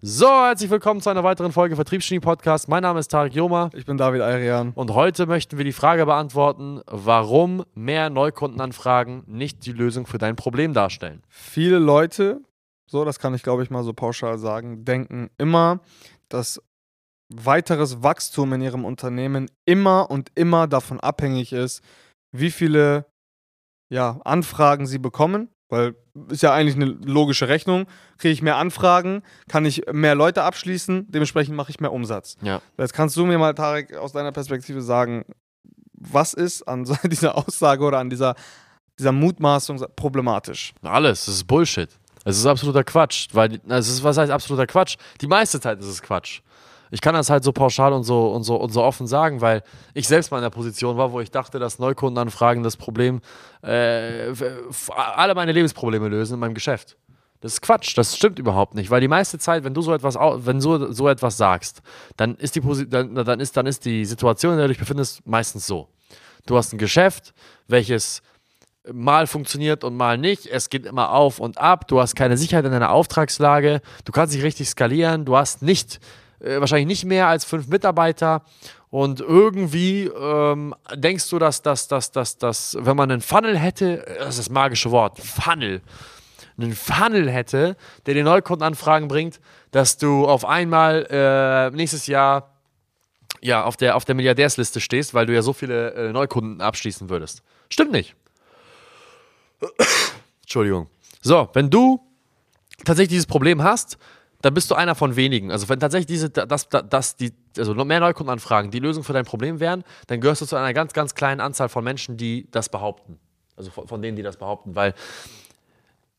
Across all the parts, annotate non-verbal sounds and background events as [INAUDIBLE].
So, herzlich willkommen zu einer weiteren Folge Vertriebsgenie Podcast. Mein Name ist Tarek Joma Ich bin David Ayrian. und heute möchten wir die Frage beantworten, warum mehr Neukundenanfragen nicht die Lösung für dein Problem darstellen. Viele Leute, so das kann ich glaube ich mal so pauschal sagen, denken immer, dass weiteres Wachstum in ihrem Unternehmen immer und immer davon abhängig ist, wie viele ja, Anfragen sie bekommen. Weil ist ja eigentlich eine logische Rechnung. Kriege ich mehr Anfragen, kann ich mehr Leute abschließen, dementsprechend mache ich mehr Umsatz. Ja. Jetzt kannst du mir mal, Tarek, aus deiner Perspektive sagen, was ist an [LAUGHS] dieser Aussage oder an dieser, dieser Mutmaßung problematisch? Alles, das ist Bullshit. Es ist absoluter Quatsch, weil es ist was heißt absoluter Quatsch? Die meiste Zeit ist es Quatsch. Ich kann das halt so pauschal und so und so und so offen sagen, weil ich selbst mal in der Position war, wo ich dachte, dass Neukundenanfragen das Problem, äh, alle meine Lebensprobleme lösen in meinem Geschäft. Das ist Quatsch, das stimmt überhaupt nicht, weil die meiste Zeit, wenn du so etwas, wenn so, so etwas sagst, dann ist die dann, dann ist dann ist die Situation, in der du dich befindest, meistens so. Du hast ein Geschäft, welches mal funktioniert und mal nicht. Es geht immer auf und ab. Du hast keine Sicherheit in deiner Auftragslage. Du kannst nicht richtig skalieren. Du hast nicht, äh, wahrscheinlich nicht mehr als fünf Mitarbeiter. Und irgendwie ähm, denkst du, dass, dass, dass, dass, dass, wenn man einen Funnel hätte, äh, das ist das magische Wort, Funnel, einen Funnel hätte, der dir Neukundenanfragen bringt, dass du auf einmal äh, nächstes Jahr ja, auf der, auf der Milliardärsliste stehst, weil du ja so viele äh, Neukunden abschließen würdest. Stimmt nicht. [COUGHS] Entschuldigung. So, wenn du tatsächlich dieses Problem hast, dann bist du einer von wenigen. Also wenn tatsächlich diese, das, das, die, also mehr Neukundenanfragen die Lösung für dein Problem wären, dann gehörst du zu einer ganz, ganz kleinen Anzahl von Menschen, die das behaupten. Also von, von denen, die das behaupten, weil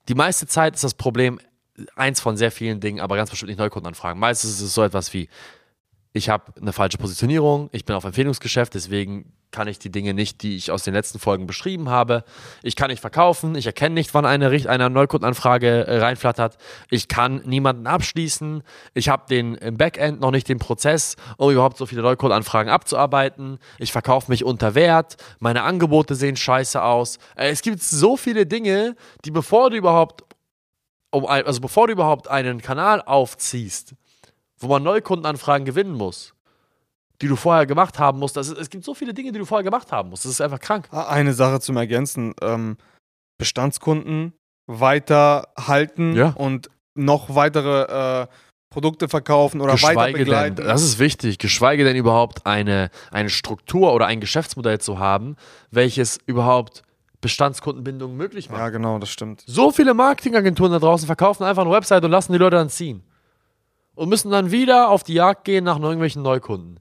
die meiste Zeit ist das Problem eins von sehr vielen Dingen, aber ganz bestimmt nicht Neukundenanfragen. Meistens ist es so etwas wie, ich habe eine falsche Positionierung, ich bin auf Empfehlungsgeschäft, deswegen kann ich die Dinge nicht, die ich aus den letzten Folgen beschrieben habe. Ich kann nicht verkaufen, ich erkenne nicht, wann eine, eine Neukundenanfrage äh, reinflattert. Ich kann niemanden abschließen. Ich habe den im Backend noch nicht den Prozess, um überhaupt so viele Neukundenanfragen abzuarbeiten. Ich verkaufe mich unter Wert. Meine Angebote sehen scheiße aus. Äh, es gibt so viele Dinge, die bevor du überhaupt um also bevor du überhaupt einen Kanal aufziehst, wo man Neukundenanfragen gewinnen muss, die du vorher gemacht haben musst. Ist, es gibt so viele Dinge, die du vorher gemacht haben musst. Das ist einfach krank. Ah, Eine Sache zum Ergänzen: ähm, Bestandskunden weiter halten Ja. und noch weitere äh, Produkte verkaufen oder weiter Geschweige denn, begleiten. das ist wichtig, geschweige denn überhaupt eine, eine Struktur oder ein Geschäftsmodell zu haben, welches überhaupt Bestandskundenbindung möglich macht. ja, genau, das stimmt. So viele Marketingagenturen da draußen verkaufen einfach eine Website und lassen die Leute dann ziehen. Und müssen dann wieder auf die Jagd gehen nach irgendwelchen Neukunden.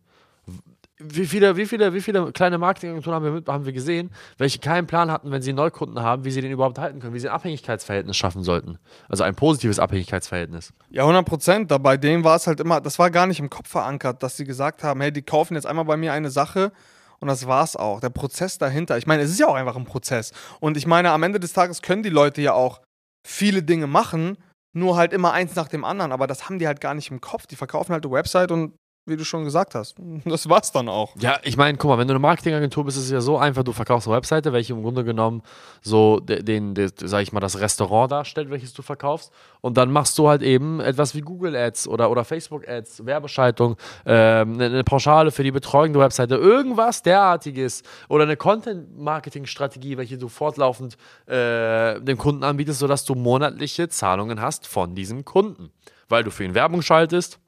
Wie viele, wie viele, wie viele kleine Marketingagenturen haben wir, haben wir gesehen, welche keinen Plan hatten, wenn sie Neukunden haben, wie sie den überhaupt halten können, wie sie ein Abhängigkeitsverhältnis schaffen sollten. Also ein positives Abhängigkeitsverhältnis. Ja, 100 Prozent. Bei denen war es halt immer, das war gar nicht im Kopf verankert, dass sie gesagt haben, hey, die kaufen jetzt einmal bei mir eine Sache und das war's auch. Der Prozess dahinter. Ich meine, es ist ja auch einfach ein Prozess. Und ich meine, am Ende des Tages können die Leute ja auch viele Dinge machen, nur halt immer eins nach dem anderen. Aber das haben die halt gar nicht im Kopf. Die verkaufen halt eine Website und wie du schon gesagt hast, [LAUGHS] das war's dann auch. Ja, ich meine, guck mal, wenn du eine Marketingagentur bist, ist es ja so einfach, du verkaufst eine Webseite, welche im Grunde genommen so de- den, den, sag ich mal, das Restaurant darstellt, welches du verkaufst. Und dann machst du halt eben etwas wie Google Ads oder, oder Facebook Ads, Werbeschaltung, ähm, eine, eine Pauschale für die Betreuung der Webseite, irgendwas derartiges oder eine Content-Marketing-Strategie, welche du fortlaufend äh, dem Kunden anbietest, sodass du monatliche Zahlungen hast von diesem Kunden. Weil du für ihn Werbung schaltest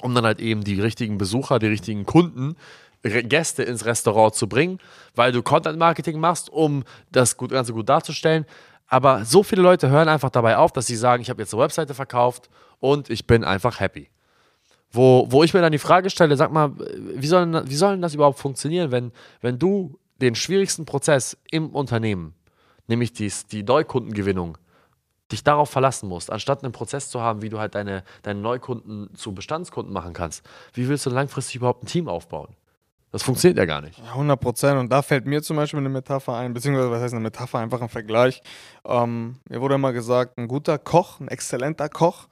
um dann halt eben die richtigen Besucher, die richtigen Kunden, Gäste ins Restaurant zu bringen, weil du Content Marketing machst, um das Ganze gut darzustellen. Aber so viele Leute hören einfach dabei auf, dass sie sagen, ich habe jetzt eine Webseite verkauft und ich bin einfach happy. Wo, wo ich mir dann die Frage stelle, sag mal, wie soll, wie soll das überhaupt funktionieren, wenn, wenn du den schwierigsten Prozess im Unternehmen, nämlich dies, die Neukundengewinnung, dich darauf verlassen musst, anstatt einen Prozess zu haben, wie du halt deine, deine Neukunden zu Bestandskunden machen kannst, wie willst du langfristig überhaupt ein Team aufbauen? Das funktioniert ja gar nicht. Ja, 100 Prozent. Und da fällt mir zum Beispiel eine Metapher ein, beziehungsweise was heißt eine Metapher, einfach ein Vergleich. Ähm, mir wurde immer gesagt, ein guter Koch, ein exzellenter Koch,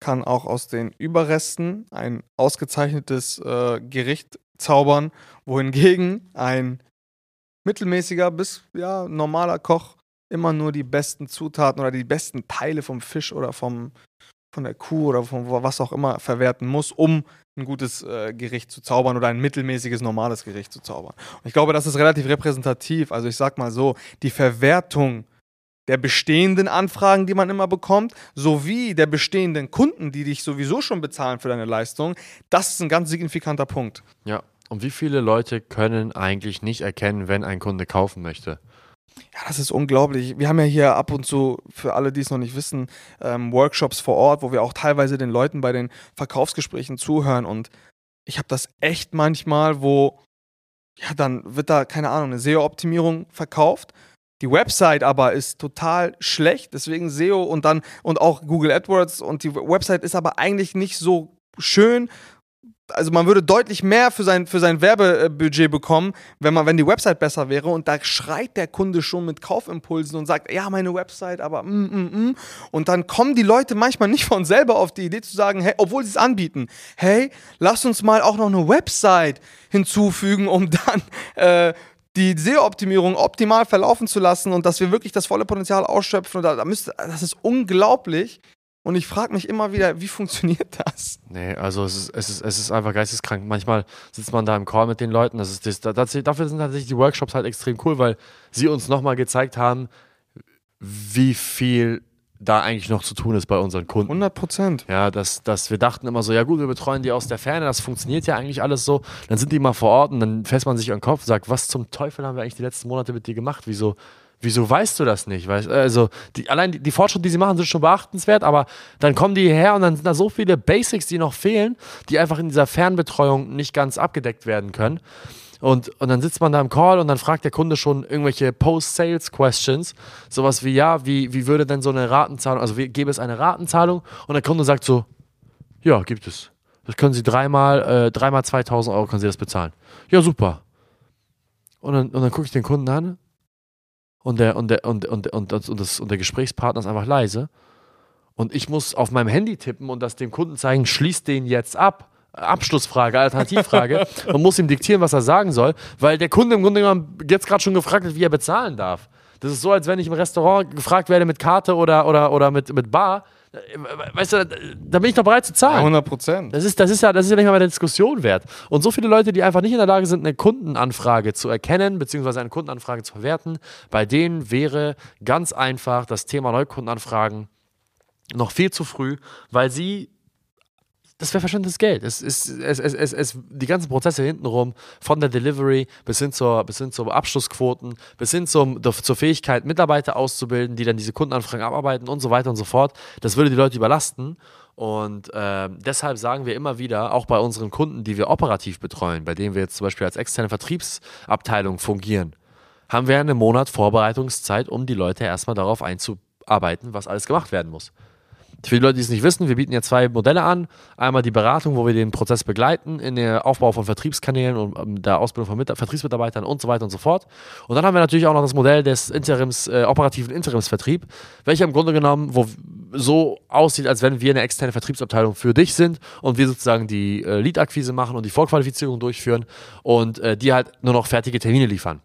kann auch aus den Überresten ein ausgezeichnetes äh, Gericht zaubern, wohingegen ein mittelmäßiger bis ja, normaler Koch immer nur die besten Zutaten oder die besten Teile vom Fisch oder vom, von der Kuh oder von was auch immer verwerten muss, um ein gutes äh, Gericht zu zaubern oder ein mittelmäßiges, normales Gericht zu zaubern. Und ich glaube, das ist relativ repräsentativ. Also ich sag mal so, die Verwertung der bestehenden Anfragen, die man immer bekommt, sowie der bestehenden Kunden, die dich sowieso schon bezahlen für deine Leistung, das ist ein ganz signifikanter Punkt. Ja. Und wie viele Leute können eigentlich nicht erkennen, wenn ein Kunde kaufen möchte? Ja, das ist unglaublich. Wir haben ja hier ab und zu, für alle, die es noch nicht wissen, ähm, Workshops vor Ort, wo wir auch teilweise den Leuten bei den Verkaufsgesprächen zuhören. Und ich habe das echt manchmal, wo, ja, dann wird da, keine Ahnung, eine SEO-Optimierung verkauft. Die Website aber ist total schlecht, deswegen SEO und dann und auch Google AdWords und die Website ist aber eigentlich nicht so schön also man würde deutlich mehr für sein, für sein Werbebudget bekommen, wenn man, wenn die Website besser wäre. Und da schreit der Kunde schon mit Kaufimpulsen und sagt, ja, meine Website, aber mm, mm, mm. Und dann kommen die Leute manchmal nicht von selber auf die Idee zu sagen, hey, obwohl sie es anbieten, hey, lass uns mal auch noch eine Website hinzufügen, um dann äh, die SEO-Optimierung optimal verlaufen zu lassen und dass wir wirklich das volle Potenzial ausschöpfen. Und da, da müsste, das ist unglaublich, und ich frage mich immer wieder, wie funktioniert das? Nee, also es ist, es, ist, es ist einfach geisteskrank. Manchmal sitzt man da im Call mit den Leuten. Das ist, das, das, dafür sind tatsächlich die Workshops halt extrem cool, weil sie uns nochmal gezeigt haben, wie viel da eigentlich noch zu tun ist bei unseren Kunden. 100 Prozent. Ja, dass, dass wir dachten immer so, ja gut, wir betreuen die aus der Ferne, das funktioniert ja eigentlich alles so. Dann sind die mal vor Ort und dann fässt man sich an den Kopf und sagt, was zum Teufel haben wir eigentlich die letzten Monate mit dir gemacht? Wieso, Wieso weißt du das nicht? Weißt, also, die, allein die, die, Fortschritte, die sie machen, sind schon beachtenswert, aber dann kommen die her und dann sind da so viele Basics, die noch fehlen, die einfach in dieser Fernbetreuung nicht ganz abgedeckt werden können. Und, und dann sitzt man da im Call und dann fragt der Kunde schon irgendwelche Post-Sales-Questions. Sowas wie, ja, wie, wie würde denn so eine Ratenzahlung, also wie, gäbe es eine Ratenzahlung? Und der Kunde sagt so, ja, gibt es. Das können Sie dreimal, äh, dreimal 2000 Euro können Sie das bezahlen. Ja, super. Und dann, und dann gucke ich den Kunden an und der, und der, und, und, und, und, das, und der Gesprächspartner ist einfach leise. Und ich muss auf meinem Handy tippen und das dem Kunden zeigen, schließt den jetzt ab. Abschlussfrage, Alternativfrage [LAUGHS] und muss ihm diktieren, was er sagen soll, weil der Kunde im Grunde genommen jetzt gerade schon gefragt hat, wie er bezahlen darf. Das ist so, als wenn ich im Restaurant gefragt werde mit Karte oder, oder, oder mit, mit Bar weißt du, da bin ich doch bereit zu zahlen. 100 Prozent. Das ist, das, ist ja, das ist ja nicht mal eine Diskussion wert. Und so viele Leute, die einfach nicht in der Lage sind, eine Kundenanfrage zu erkennen, beziehungsweise eine Kundenanfrage zu verwerten, bei denen wäre ganz einfach das Thema Neukundenanfragen noch viel zu früh, weil sie das wäre verschwendetes Geld. Es, es, es, es, es, es, die ganzen Prozesse hintenrum, von der Delivery bis hin zur, bis hin zur Abschlussquoten, bis hin zum, zur Fähigkeit, Mitarbeiter auszubilden, die dann diese Kundenanfragen abarbeiten und so weiter und so fort, das würde die Leute überlasten. Und äh, deshalb sagen wir immer wieder, auch bei unseren Kunden, die wir operativ betreuen, bei denen wir jetzt zum Beispiel als externe Vertriebsabteilung fungieren, haben wir einen Monat Vorbereitungszeit, um die Leute erstmal darauf einzuarbeiten, was alles gemacht werden muss. Für die Leute, die es nicht wissen, wir bieten ja zwei Modelle an. Einmal die Beratung, wo wir den Prozess begleiten in der Aufbau von Vertriebskanälen und ähm, der Ausbildung von Mit Vertriebsmitarbeitern und so weiter und so fort. Und dann haben wir natürlich auch noch das Modell des Interims, äh, operativen Interimsvertrieb, welcher im Grunde genommen wo so aussieht, als wenn wir eine externe Vertriebsabteilung für dich sind und wir sozusagen die äh, Lead-Akquise machen und die Vorqualifizierung durchführen und äh, die halt nur noch fertige Termine liefern.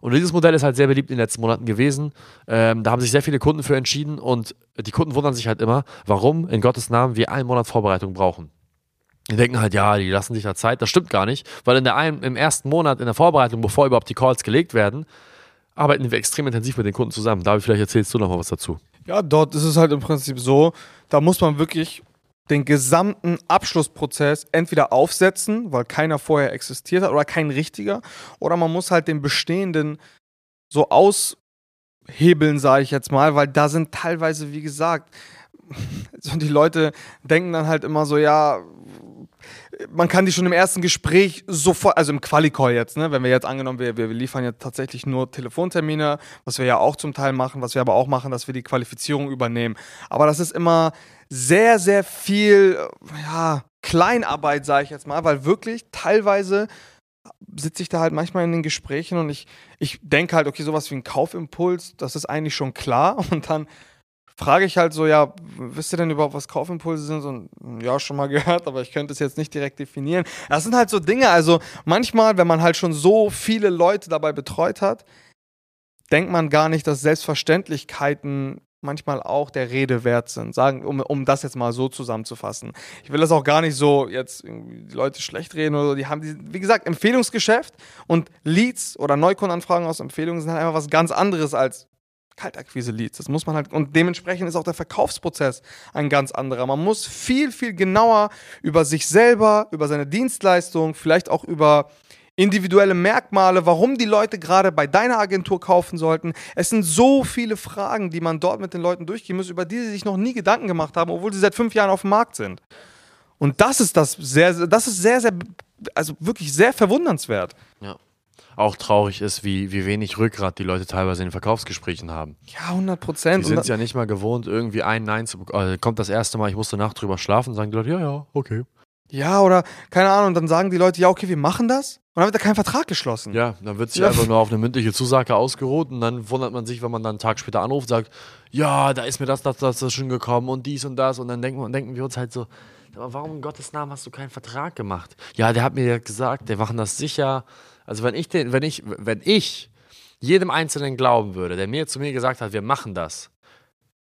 Und dieses Modell ist halt sehr beliebt in den letzten Monaten gewesen. Ähm, da haben sich sehr viele Kunden für entschieden und die Kunden wundern sich halt immer, warum in Gottes Namen wir einen Monat Vorbereitung brauchen. Die denken halt, ja, die lassen sich da Zeit. Das stimmt gar nicht, weil in der einen, im ersten Monat in der Vorbereitung, bevor überhaupt die Calls gelegt werden, arbeiten wir extrem intensiv mit den Kunden zusammen. David, vielleicht erzählst du noch mal was dazu. Ja, dort ist es halt im Prinzip so, da muss man wirklich den gesamten Abschlussprozess entweder aufsetzen, weil keiner vorher existiert hat oder kein richtiger, oder man muss halt den bestehenden so aushebeln, sage ich jetzt mal, weil da sind teilweise, wie gesagt, [LAUGHS] so die Leute denken dann halt immer so, ja, man kann die schon im ersten Gespräch sofort, also im Quali-Call jetzt, ne, wenn wir jetzt angenommen, wir, wir liefern ja tatsächlich nur Telefontermine, was wir ja auch zum Teil machen, was wir aber auch machen, dass wir die Qualifizierung übernehmen. Aber das ist immer sehr, sehr viel, ja, Kleinarbeit, sage ich jetzt mal, weil wirklich teilweise sitze ich da halt manchmal in den Gesprächen und ich, ich denke halt, okay, sowas wie ein Kaufimpuls, das ist eigentlich schon klar. Und dann frage ich halt so, ja, wisst ihr denn überhaupt, was Kaufimpulse sind? Und ja, schon mal gehört, aber ich könnte es jetzt nicht direkt definieren. Das sind halt so Dinge, also manchmal, wenn man halt schon so viele Leute dabei betreut hat, denkt man gar nicht, dass Selbstverständlichkeiten manchmal auch der Rede wert sind. Sagen, um, um das jetzt mal so zusammenzufassen. Ich will das auch gar nicht so jetzt die Leute schlecht reden oder so. Die haben, die, wie gesagt, Empfehlungsgeschäft und Leads oder Neukundenanfragen aus Empfehlungen sind halt einfach was ganz anderes als Kaltakquise-Leads. Das muss man halt, und dementsprechend ist auch der Verkaufsprozess ein ganz anderer. Man muss viel, viel genauer über sich selber, über seine Dienstleistung, vielleicht auch über individuelle Merkmale, warum die Leute gerade bei deiner Agentur kaufen sollten. Es sind so viele Fragen, die man dort mit den Leuten durchgehen muss, über die sie sich noch nie Gedanken gemacht haben, obwohl sie seit fünf Jahren auf dem Markt sind. Und das ist das sehr, das ist sehr, sehr, also wirklich sehr verwundernswert. Ja. Auch traurig ist, wie, wie wenig Rückgrat die Leute teilweise in den Verkaufsgesprächen haben. Ja, 100 Prozent. Die sind es ja nicht mal gewohnt, irgendwie ein Nein zu bekommen. Also kommt das erste Mal, ich musste Nacht drüber schlafen, sagen die Leute, ja, ja, okay. Ja, oder keine Ahnung, dann sagen die Leute, ja, okay, wir machen das. Und dann wird da kein Vertrag geschlossen. Ja, dann wird sich Ja. einfach nur auf eine mündliche Zusage ausgeruht und dann wundert man sich, wenn man dann einen Tag später anruft, sagt, ja, da ist mir das, das, das, das schon gekommen und dies und das. Und dann denken, wir- denken wir uns halt so, warum in Gottes Namen hast du keinen Vertrag gemacht? Ja, der hat mir ja gesagt, der machen das sicher. Also wenn ich den, wenn ich, wenn ich jedem Einzelnen glauben würde, der mir zu mir gesagt hat, wir machen das,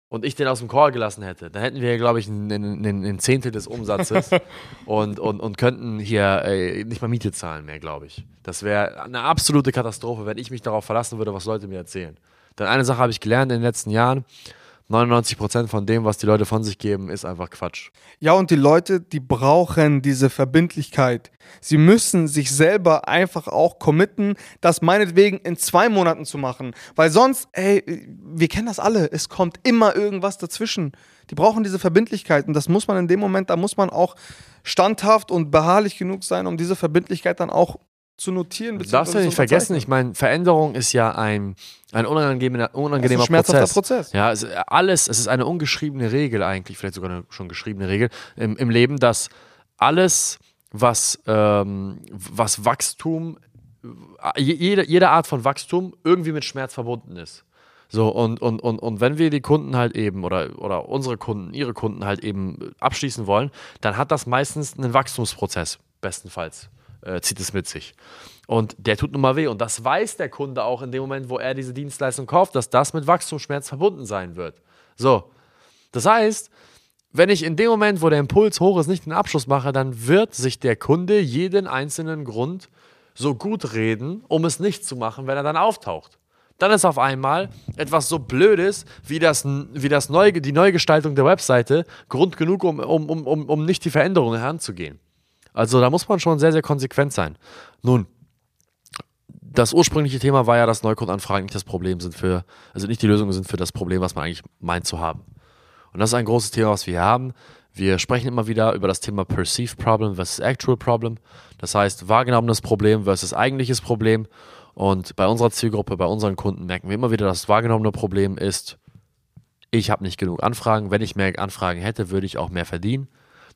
und ich den aus dem Call gelassen hätte, dann hätten wir, glaube ich, ein, ein, ein, ein Zehntel des Umsatzes [LAUGHS] und, und, und könnten hier äh, nicht mal Miete zahlen mehr, glaube ich. Das wäre eine absolute Katastrophe, wenn ich mich darauf verlassen würde, was Leute mir erzählen. Denn eine Sache habe ich gelernt in den letzten Jahren. 99% von dem, was die Leute von sich geben, ist einfach Quatsch. Ja, und die Leute, die brauchen diese Verbindlichkeit. Sie müssen sich selber einfach auch committen, das meinetwegen in zwei Monaten zu machen. Weil sonst, ey, wir kennen das alle, es kommt immer irgendwas dazwischen. Die brauchen diese Verbindlichkeit und das muss man in dem Moment, da muss man auch standhaft und beharrlich genug sein, um diese Verbindlichkeit dann auch zu notieren. Du darfst ja nicht vergessen, ich meine, Veränderung ist ja ein, ein unangenehmer, unangenehmer ein schmerzhafter Prozess. Prozess. Ja, es, alles, es ist eine ungeschriebene Regel eigentlich, vielleicht sogar eine schon geschriebene Regel im, im Leben, dass alles, was, ähm, was Wachstum, je- jede, jede Art von Wachstum irgendwie mit Schmerz verbunden ist. So, und, und, und, und wenn wir die Kunden halt eben oder, oder unsere Kunden, ihre Kunden halt eben abschließen wollen, dann hat das meistens einen Wachstumsprozess, bestenfalls äh, zieht es mit sich. Und der tut nun mal weh. Und das weiß der Kunde auch in dem Moment, wo er diese Dienstleistung kauft, dass das mit Wachstumsschmerz verbunden sein wird. So. Das heißt, wenn ich in dem Moment, wo der Impuls hoch ist, nicht den Abschluss mache, dann wird sich der Kunde jeden einzelnen Grund so gut reden, um es nicht zu machen, wenn er dann auftaucht. Dann ist auf einmal etwas so Blödes wie, das, wie das neu, die Neugestaltung der Webseite Grund genug, um, um, um, um, um nicht die Veränderungen heranzugehen. Also da muss man schon sehr, sehr konsequent sein. Nun, das ursprüngliche Thema war ja, dass Neukundenanfragen nicht das Problem sind für, also nicht die Lösung sind für das Problem, was man eigentlich meint zu haben. Und das ist ein großes Thema, was wir hier haben. Wir sprechen immer wieder über das Thema Perceived Problem versus Actual Problem. Das heißt, wahrgenommenes Problem versus eigentliches Problem. Und bei unserer Zielgruppe, bei unseren Kunden merken wir immer wieder, dass das wahrgenommene Problem ist, ich habe nicht genug Anfragen. Wenn ich mehr Anfragen hätte, würde ich auch mehr verdienen.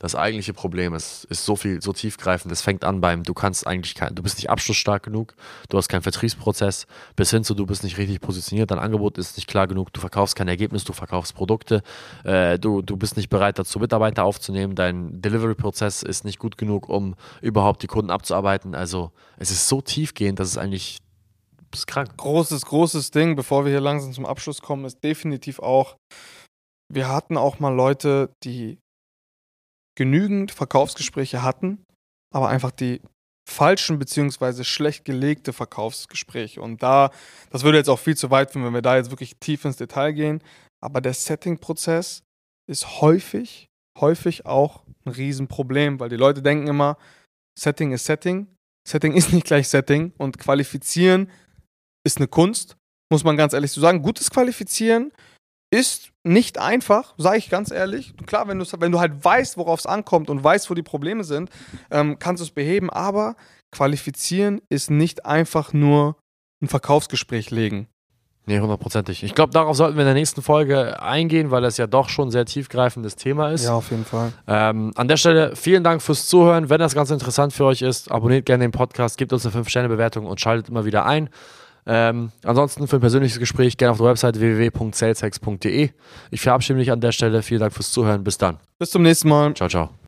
Das eigentliche Problem ist, ist so viel, so tiefgreifend. Es fängt an beim, du kannst eigentlich kein, du bist nicht abschlussstark genug, du hast keinen Vertriebsprozess, bis hin zu, du bist nicht richtig positioniert, dein Angebot ist nicht klar genug, du verkaufst kein Ergebnis, du verkaufst Produkte, äh, du, du bist nicht bereit dazu, Mitarbeiter aufzunehmen, dein Delivery-Prozess ist nicht gut genug, um überhaupt die Kunden abzuarbeiten. Also es ist so tiefgehend, dass es eigentlich, du bist krank. großes, großes Ding, bevor wir hier langsam zum Abschluss kommen, ist definitiv auch, wir hatten auch mal Leute, die genügend Verkaufsgespräche hatten, aber einfach die falschen beziehungsweise schlecht gelegte Verkaufsgespräche. Und da, das würde jetzt auch viel zu weit führen, wenn wir da jetzt wirklich tief ins Detail gehen. Aber der Setting-Prozess ist häufig, häufig auch ein Riesenproblem, weil die Leute denken immer, Setting ist Setting. Setting [LAUGHS] ist nicht gleich Setting und qualifizieren ist eine Kunst, muss man ganz ehrlich so sagen. Gutes Qualifizieren ist nicht einfach, sage ich ganz ehrlich. Klar, wenn, wenn du halt weißt, worauf es ankommt und weißt, wo die Probleme sind, ähm, kannst du es beheben. Aber qualifizieren ist nicht einfach nur ein Verkaufsgespräch legen. Nee, hundertprozentig. Ich glaube, darauf sollten wir in der nächsten Folge eingehen, weil das ja doch schon ein sehr tiefgreifendes Thema ist. auf jeden Fall. Ähm, an der Stelle vielen Dank fürs Zuhören. Wenn das ganz interessant für euch ist, abonniert gerne den Podcast, gebt uns eine 5-Sterne-Bewertung und schaltet immer wieder ein. Ähm, ansonsten für ein persönliches Gespräch gerne auf der Website www.saleshex.de. Ich verabschiede mich an der Stelle. Vielen Dank fürs Zuhören. Bis dann. Bis zum nächsten Mal. Ciao, ciao.